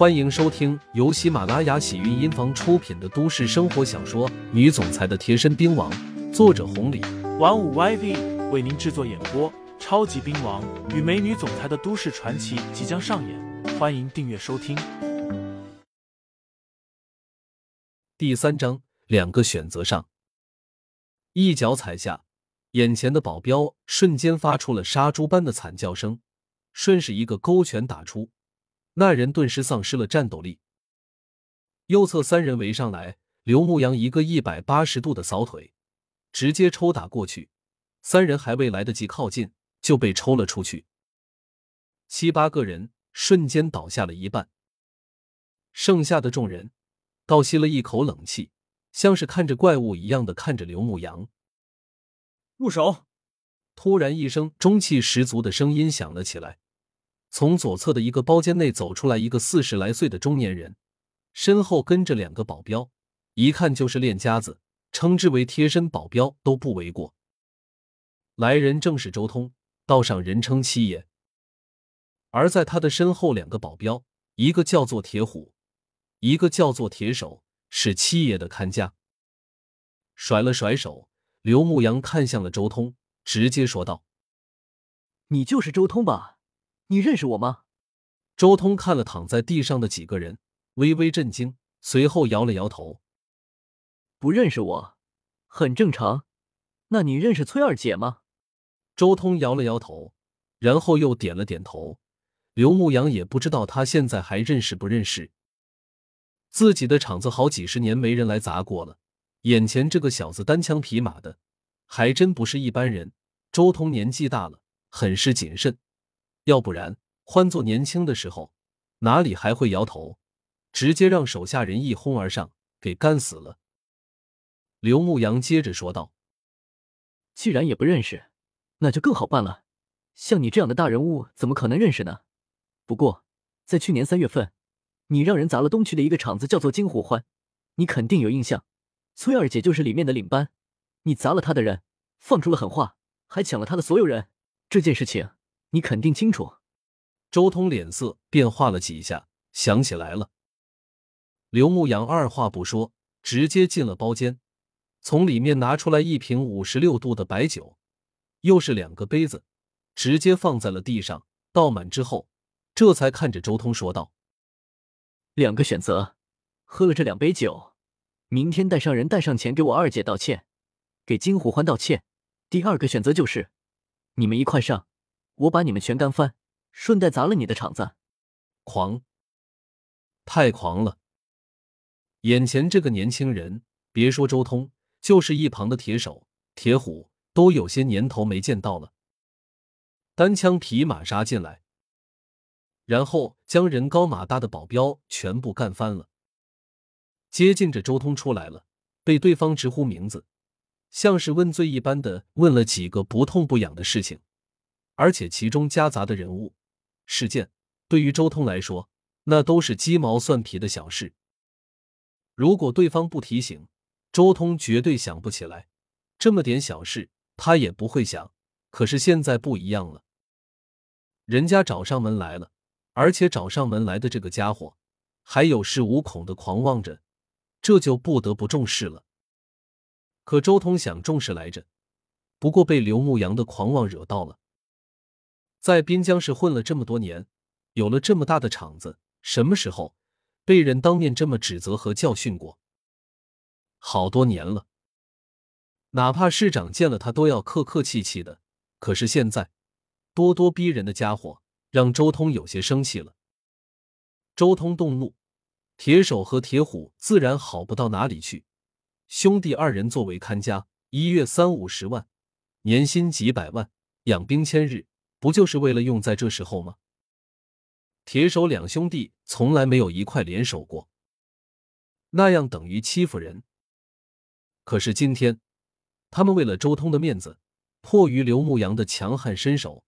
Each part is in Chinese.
欢迎收听由喜马拉雅喜韵音房出品的都市生活小说《女总裁的贴身兵王》，作者红礼，玩五 YV 为您制作演播。超级兵王与美女总裁的都市传奇即将上演，欢迎订阅收听。第三章，两个选择上，一脚踩下，眼前的保镖瞬间发出了杀猪般的惨叫声，顺势一个勾拳打出，那人顿时丧失了战斗力。右侧三人围上来，刘牧阳一个一百八十度的扫腿，直接抽打过去，三人还未来得及靠近。就被抽了出去，七八个人瞬间倒下了一半，剩下的众人倒吸了一口冷气，像是看着怪物一样的看着刘牧阳。入手！突然一声中气十足的声音响了起来，从左侧的一个包间内走出来一个四十来岁的中年人，身后跟着两个保镖，一看就是练家子，称之为贴身保镖都不为过。来人正是周通。道上人称七爷，而在他的身后，两个保镖，一个叫做铁虎，一个叫做铁手，是七爷的看家。甩了甩手，刘牧阳看向了周通，直接说道：“你就是周通吧？你认识我吗？”周通看了躺在地上的几个人，微微震惊，随后摇了摇头：“不认识我，很正常。那你认识崔二姐吗？”周通摇了摇头，然后又点了点头。刘牧阳也不知道他现在还认识不认识自己的场子，好几十年没人来砸过了。眼前这个小子单枪匹马的，还真不是一般人。周通年纪大了，很是谨慎，要不然换做年轻的时候，哪里还会摇头，直接让手下人一哄而上给干死了。刘牧阳接着说道：“既然也不认识。”那就更好办了，像你这样的大人物，怎么可能认识呢？不过，在去年三月份，你让人砸了东区的一个厂子，叫做金虎欢，你肯定有印象。崔二姐就是里面的领班，你砸了他的人，放出了狠话，还抢了他的所有人，这件事情你肯定清楚。周通脸色变化了几下，想起来了。刘牧阳二话不说，直接进了包间，从里面拿出来一瓶五十六度的白酒。又是两个杯子，直接放在了地上，倒满之后，这才看着周通说道：“两个选择，喝了这两杯酒，明天带上人带上钱给我二姐道歉，给金虎欢道歉。第二个选择就是，你们一块上，我把你们全干翻，顺带砸了你的场子。”狂，太狂了！眼前这个年轻人，别说周通，就是一旁的铁手、铁虎。都有些年头没见到了，单枪匹马杀进来，然后将人高马大的保镖全部干翻了。接近着周通出来了，被对方直呼名字，像是问罪一般的问了几个不痛不痒的事情，而且其中夹杂的人物事件，对于周通来说，那都是鸡毛蒜皮的小事。如果对方不提醒，周通绝对想不起来这么点小事。他也不会想，可是现在不一样了。人家找上门来了，而且找上门来的这个家伙还有恃无恐的狂妄着，这就不得不重视了。可周通想重视来着，不过被刘牧阳的狂妄惹到了。在滨江市混了这么多年，有了这么大的场子，什么时候被人当面这么指责和教训过？好多年了。哪怕市长见了他都要客客气气的，可是现在咄咄逼人的家伙让周通有些生气了。周通动怒，铁手和铁虎自然好不到哪里去。兄弟二人作为看家，一月三五十万，年薪几百万，养兵千日，不就是为了用在这时候吗？铁手两兄弟从来没有一块联手过，那样等于欺负人。可是今天。他们为了周通的面子，迫于刘牧阳的强悍身手，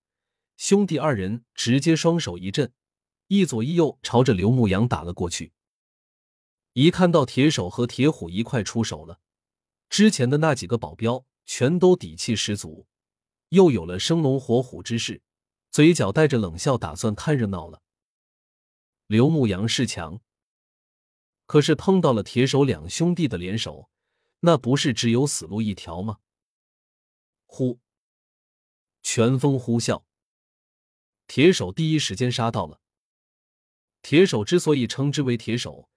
兄弟二人直接双手一震，一左一右朝着刘牧阳打了过去。一看到铁手和铁虎一块出手了，之前的那几个保镖全都底气十足，又有了生龙活虎之势，嘴角带着冷笑，打算看热闹了。刘牧阳是强，可是碰到了铁手两兄弟的联手，那不是只有死路一条吗？呼，拳风呼啸，铁手第一时间杀到了。铁手之所以称之为铁手，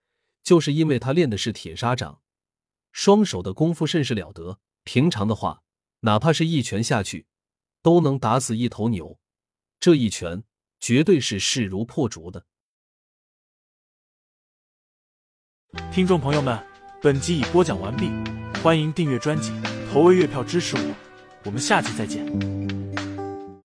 就是因为他练的是铁砂掌，双手的功夫甚是了得。平常的话，哪怕是一拳下去，都能打死一头牛。这一拳绝对是势如破竹的。听众朋友们，本集已播讲完毕，欢迎订阅专辑，投喂月票支持我，我们下集再见。